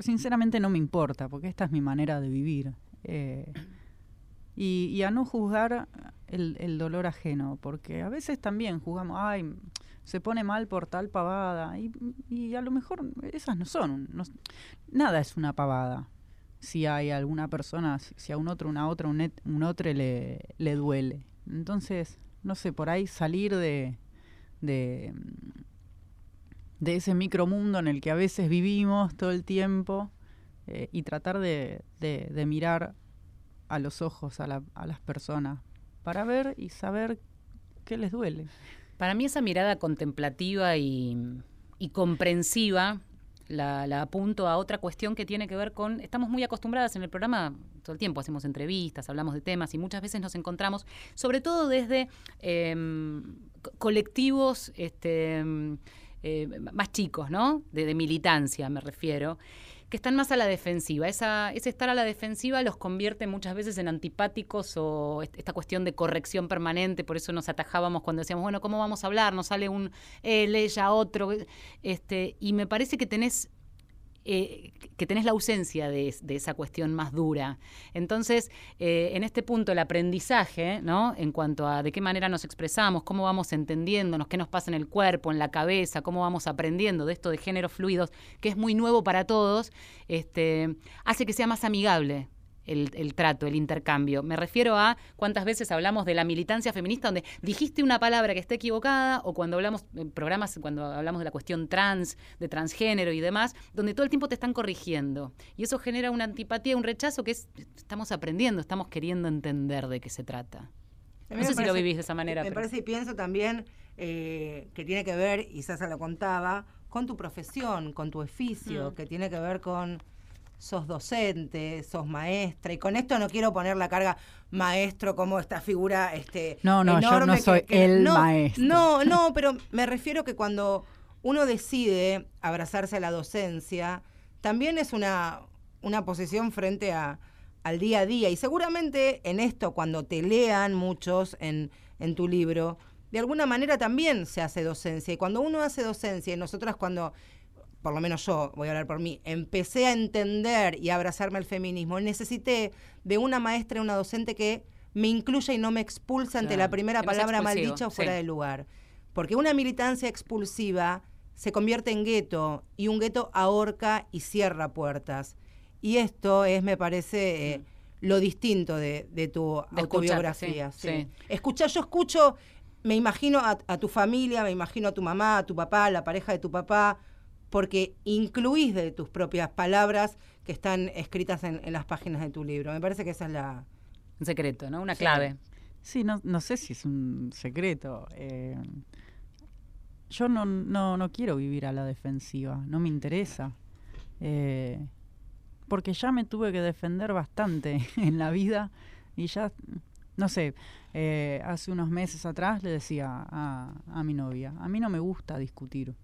Speaker 3: Sinceramente no me importa, porque esta es mi manera de vivir. Eh, y, a no juzgar el, dolor ajeno, porque a veces también juzgamos, ay, se pone mal por tal pavada, y, y a lo mejor esas no son, no- nada es una pavada. Si hay alguna persona, si a un otro, una otra, un, un otro le, le duele. Entonces, no sé, por ahí salir de, de ese micromundo en el que a veces vivimos todo el tiempo eh, y tratar de, de- mirar a los ojos a, la- a las personas para ver y saber qué les duele.
Speaker 2: Para mí esa mirada contemplativa y, y comprensiva la, apunto a otra cuestión que tiene que ver con, estamos muy acostumbradas en el programa, todo el tiempo hacemos entrevistas, hablamos de temas y muchas veces nos encontramos, sobre todo desde em, co- colectivos este, em, eh, más chicos, ¿no? De, de militancia me refiero, que están más a la defensiva. Esa, ese estar a la defensiva los convierte muchas veces en antipáticos o est- esta cuestión de corrección permanente, por eso nos atajábamos cuando decíamos, bueno, ¿cómo vamos a hablar? Nos sale un él, ella, otro. Este, y me parece que tenés eh, que tenés la ausencia de, esa cuestión más dura. Entonces, eh, en este punto, el aprendizaje, ¿no? En cuanto a de qué manera nos expresamos, cómo vamos entendiéndonos, qué nos pasa en el cuerpo, en la cabeza, cómo vamos aprendiendo de esto de géneros fluidos, que es muy nuevo para todos, este, hace que sea más amigable el, el trato, el intercambio. Me refiero a cuántas veces hablamos de la militancia feminista donde dijiste una palabra que está equivocada o cuando hablamos en programas, cuando hablamos de la cuestión trans, de transgénero y demás, donde todo el tiempo te están corrigiendo. Y eso genera una antipatía, un rechazo que es, estamos aprendiendo, estamos queriendo entender de qué se trata. No sé si lo vivís de esa manera.
Speaker 1: Me
Speaker 2: pero-
Speaker 1: parece y pienso también eh, que tiene que ver, y Sasa lo contaba, con tu profesión, con tu oficio,
Speaker 2: Mm.
Speaker 1: que tiene que ver con sos docente, sos maestra, y con esto no quiero poner la carga maestro como esta figura este
Speaker 3: No, no, yo no
Speaker 1: enorme que-
Speaker 3: soy
Speaker 1: que-
Speaker 3: el
Speaker 1: no,
Speaker 3: maestro.
Speaker 1: No, no, pero me refiero que cuando uno decide abrazarse a la docencia, también es una, una posición frente a, al día a día. Y seguramente en esto, cuando te lean muchos en, en tu libro, de alguna manera también se hace docencia. Y cuando uno hace docencia, y nosotras cuando, por lo menos yo, voy a hablar por mí, empecé a entender y a abrazarme al feminismo, necesité de una maestra y una docente que me incluya y no me expulsa ante la primera
Speaker 2: que
Speaker 1: palabra mal dicha o fuera
Speaker 2: sí.
Speaker 1: de lugar. Porque una militancia expulsiva se convierte en gueto y un gueto ahorca y cierra puertas. Y esto es, me parece, eh, lo distinto de, de tu
Speaker 2: De
Speaker 1: autobiografía.
Speaker 2: escucharte, sí,
Speaker 1: sí. yo escucho, me imagino a, a tu familia, me imagino a tu mamá, a tu papá, a la pareja de tu papá, porque incluís de tus propias palabras que están escritas en, en las páginas de tu libro. Me parece que esa es la...
Speaker 2: Un secreto, ¿no? Una
Speaker 1: Sí.
Speaker 2: clave.
Speaker 3: Sí, no, no sé si es un secreto. eh, yo no, no, no quiero vivir a la defensiva, no me interesa. eh, porque ya me tuve que defender bastante [LAUGHS] en la vida y ya, no sé, eh, hace unos meses atrás le decía a, a mi novia, a mí no me gusta discutir.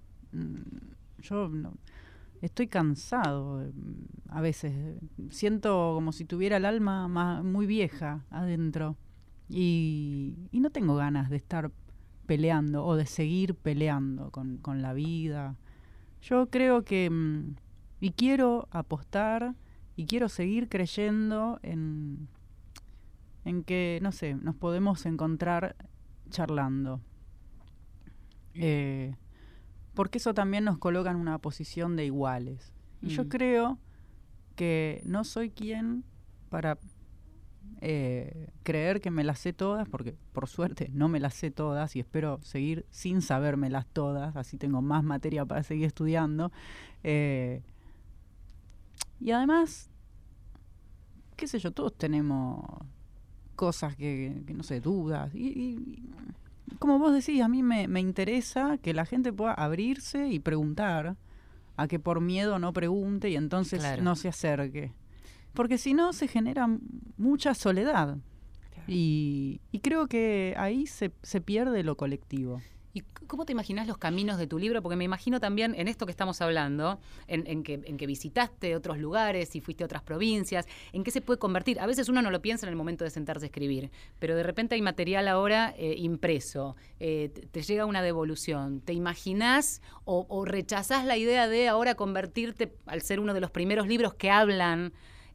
Speaker 3: Mm, Yo no- estoy cansado, eh, a veces siento como si tuviera el alma ma- muy vieja adentro y, y no tengo ganas de estar peleando o de seguir peleando con, con la vida. Yo creo que mm, y quiero apostar y quiero seguir creyendo en, en que, no sé, nos podemos encontrar charlando. Eh, porque eso también nos coloca en una posición de iguales. Y yo
Speaker 2: Mm.
Speaker 3: creo que no soy quien para eh, creer que me las sé todas, porque por suerte no me las sé todas y espero seguir sin sabérmelas todas, así tengo más materia para seguir estudiando. Eh, y además, qué sé yo, todos tenemos cosas que, que no sé, dudas. Y, y- y como vos decís, a mí me, me interesa que la gente pueda abrirse y preguntar, a que por miedo no pregunte y entonces
Speaker 2: Claro.
Speaker 3: no se acerque. Porque si no, se genera mucha soledad. Y, y creo que ahí se, se pierde lo colectivo.
Speaker 2: ¿Y cómo te imaginas los caminos de tu libro? Porque me imagino también en esto que estamos hablando, en, que, visitaste otros lugares y fuiste a otras provincias, en qué se puede convertir. A veces uno no lo piensa en el momento de sentarse a escribir, pero de repente hay material ahora eh, impreso, eh, te, llega una devolución. ¿Te imaginás o, o rechazás la idea de ahora convertirte, al ser uno de los primeros libros que hablan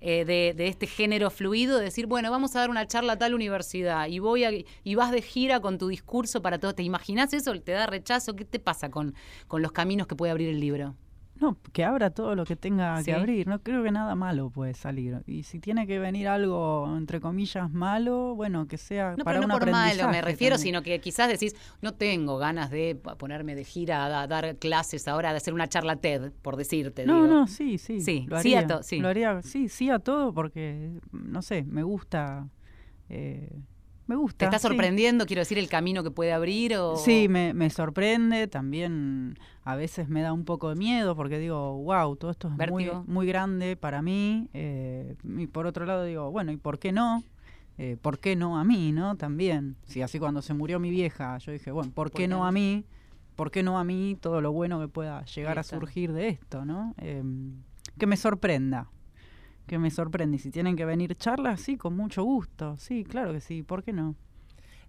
Speaker 2: eh, de, de este género fluido, decir, bueno, vamos a dar una charla a tal universidad y voy a, y vas de gira con tu discurso para todo. ¿Te imaginas eso? ¿Te da rechazo? ¿Qué te pasa con, con los caminos que puede abrir el libro?
Speaker 3: No, que abra todo lo que tenga
Speaker 2: Sí.
Speaker 3: que abrir. No creo que nada malo puede salir. Y si tiene que venir algo, entre comillas, malo, bueno, que sea
Speaker 2: No,
Speaker 3: para
Speaker 2: pero no
Speaker 3: un
Speaker 2: por malo, me refiero,
Speaker 3: también.
Speaker 2: sino que quizás decís, no tengo ganas de ponerme de gira a, a dar clases ahora, de hacer una charla TED, por decirte.
Speaker 3: No,
Speaker 2: digo.
Speaker 3: no, sí, sí.
Speaker 2: Sí,
Speaker 3: lo
Speaker 2: sí a
Speaker 3: haría.
Speaker 2: to- sí.
Speaker 3: Lo haría, sí, sí a todo porque, no sé, me gusta. eh, me gusta.
Speaker 2: ¿Te está
Speaker 3: sí.
Speaker 2: sorprendiendo, quiero decir, el camino que puede abrir? O...
Speaker 3: Sí, me, me sorprende, también a veces me da un poco de miedo porque digo, wow, todo esto es muy,
Speaker 2: Vértigo.
Speaker 3: muy grande para mí. eh, y por otro lado digo, bueno, ¿y por qué no? Eh, ¿Por qué no a mí, no? También. Si así cuando se murió mi vieja, yo dije, bueno, ¿por
Speaker 2: ¿Por
Speaker 3: qué no a mí? ¿Por qué no a mí todo lo bueno que pueda llegar a surgir de esto, no? Em, que me sorprenda. Que me sorprenda. Y si tienen que venir charlas, sí, con mucho gusto. Sí, claro que sí, ¿por qué no?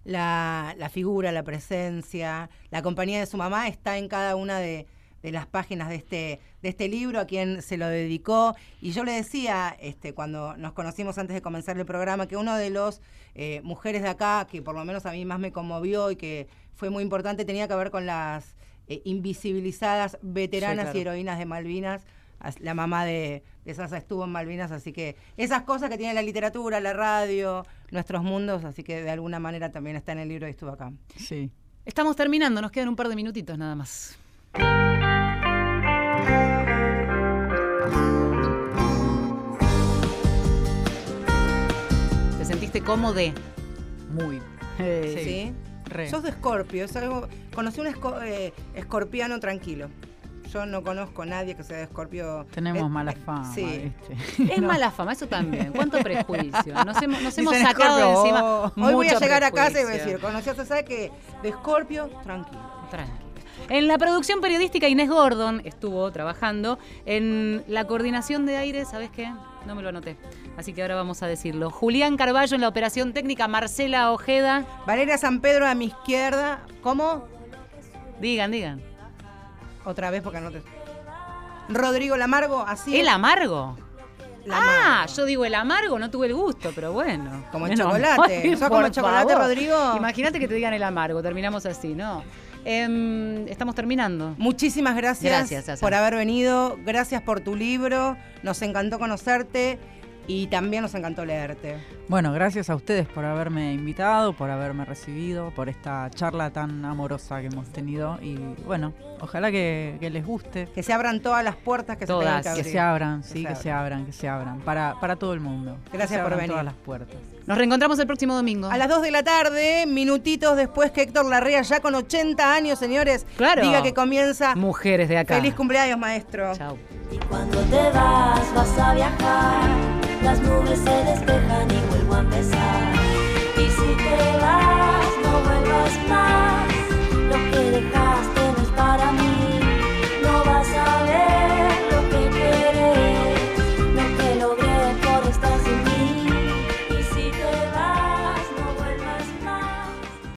Speaker 1: la, la figura, la presencia, la compañía de su mamá está en cada una de, de las páginas de este, de este libro, a quien se lo dedicó. Y yo le decía, este, cuando nos conocimos antes de comenzar el programa, que uno de los eh, mujeres de acá, que por lo menos a mí más me conmovió y que fue muy importante, tenía que ver con las eh, invisibilizadas veteranas
Speaker 2: Sí, claro.
Speaker 1: y heroínas de Malvinas, as- la mamá de, de Sasa estuvo en Malvinas, así que esas cosas que tiene la literatura, la radio, nuestros mundos, así que de alguna manera también está en el libro y estuvo acá.
Speaker 3: Sí.
Speaker 2: Estamos terminando, nos quedan un par de minutitos nada más. ¿Te sentiste cómodo?
Speaker 3: Muy.
Speaker 1: ¿Sí?
Speaker 3: Re.
Speaker 1: Sos de Escorpio, es algo. Conocí un esco- eh, escorpiano tranquilo. Yo no conozco a nadie que sea de Escorpio.
Speaker 3: Tenemos
Speaker 1: Eh,
Speaker 3: mala
Speaker 1: eh,
Speaker 3: fama,
Speaker 1: Sí. [LAUGHS]
Speaker 2: Es mala fama, eso también. ¿Cuánto [LAUGHS] prejuicio? Nos hemos, nos hemos sacado de
Speaker 3: Scorpio,
Speaker 2: encima.
Speaker 3: oh.
Speaker 1: Hoy voy a llegar a casa y voy a decir, conocí a César que de Escorpio, tranquilo.
Speaker 2: Tranqui. En la producción periodística, Inés Gordon estuvo trabajando. En la coordinación de aire, ¿sabes qué? No me lo anoté. Así que ahora vamos a decirlo. Julián Carballo en la operación técnica, Marcela Ojeda.
Speaker 1: Valeria San Pedro a mi izquierda. ¿Cómo?
Speaker 2: Digan, digan.
Speaker 1: Otra vez porque no te. Rodrigo Lamargo, así.
Speaker 2: ¿El amargo?
Speaker 1: Lamargo.
Speaker 2: Ah, yo digo el amargo, no tuve el gusto, pero bueno.
Speaker 1: Como el chocolate. ¿Sos como el chocolate,
Speaker 2: favor.
Speaker 1: Rodrigo?
Speaker 2: Imagínate que te digan el amargo, terminamos así, ¿no? Em, estamos terminando.
Speaker 1: Muchísimas gracias,
Speaker 2: Gracias,
Speaker 1: por haber venido. Gracias por tu libro. Nos encantó conocerte y también nos encantó leerte.
Speaker 3: Bueno, gracias a ustedes por haberme invitado, por haberme recibido, por esta charla tan amorosa que hemos tenido. Y bueno, ojalá que, que les guste,
Speaker 1: Que se abran todas las puertas que
Speaker 2: Todas.
Speaker 1: se tengan que
Speaker 3: que
Speaker 1: abrir.
Speaker 3: se abran,
Speaker 1: Que
Speaker 3: sí, que se abran, que se abran, para, para todo el mundo. Que
Speaker 1: Gracias
Speaker 3: se
Speaker 1: por
Speaker 3: abran
Speaker 1: venir.
Speaker 3: todas las puertas.
Speaker 2: Nos reencontramos el próximo domingo.
Speaker 1: A las 2 de la tarde, minutitos después que Héctor Larrea, ya con 80 años, señores,
Speaker 2: claro.
Speaker 1: diga que comienza.
Speaker 2: Mujeres de acá.
Speaker 1: Feliz cumpleaños, maestro.
Speaker 2: Chao.
Speaker 4: Y cuando te vas, vas a viajar. Las nubes se despejan y vuelvo a empezar. Y si te vas, no vuelvas más. Lo que dejaste.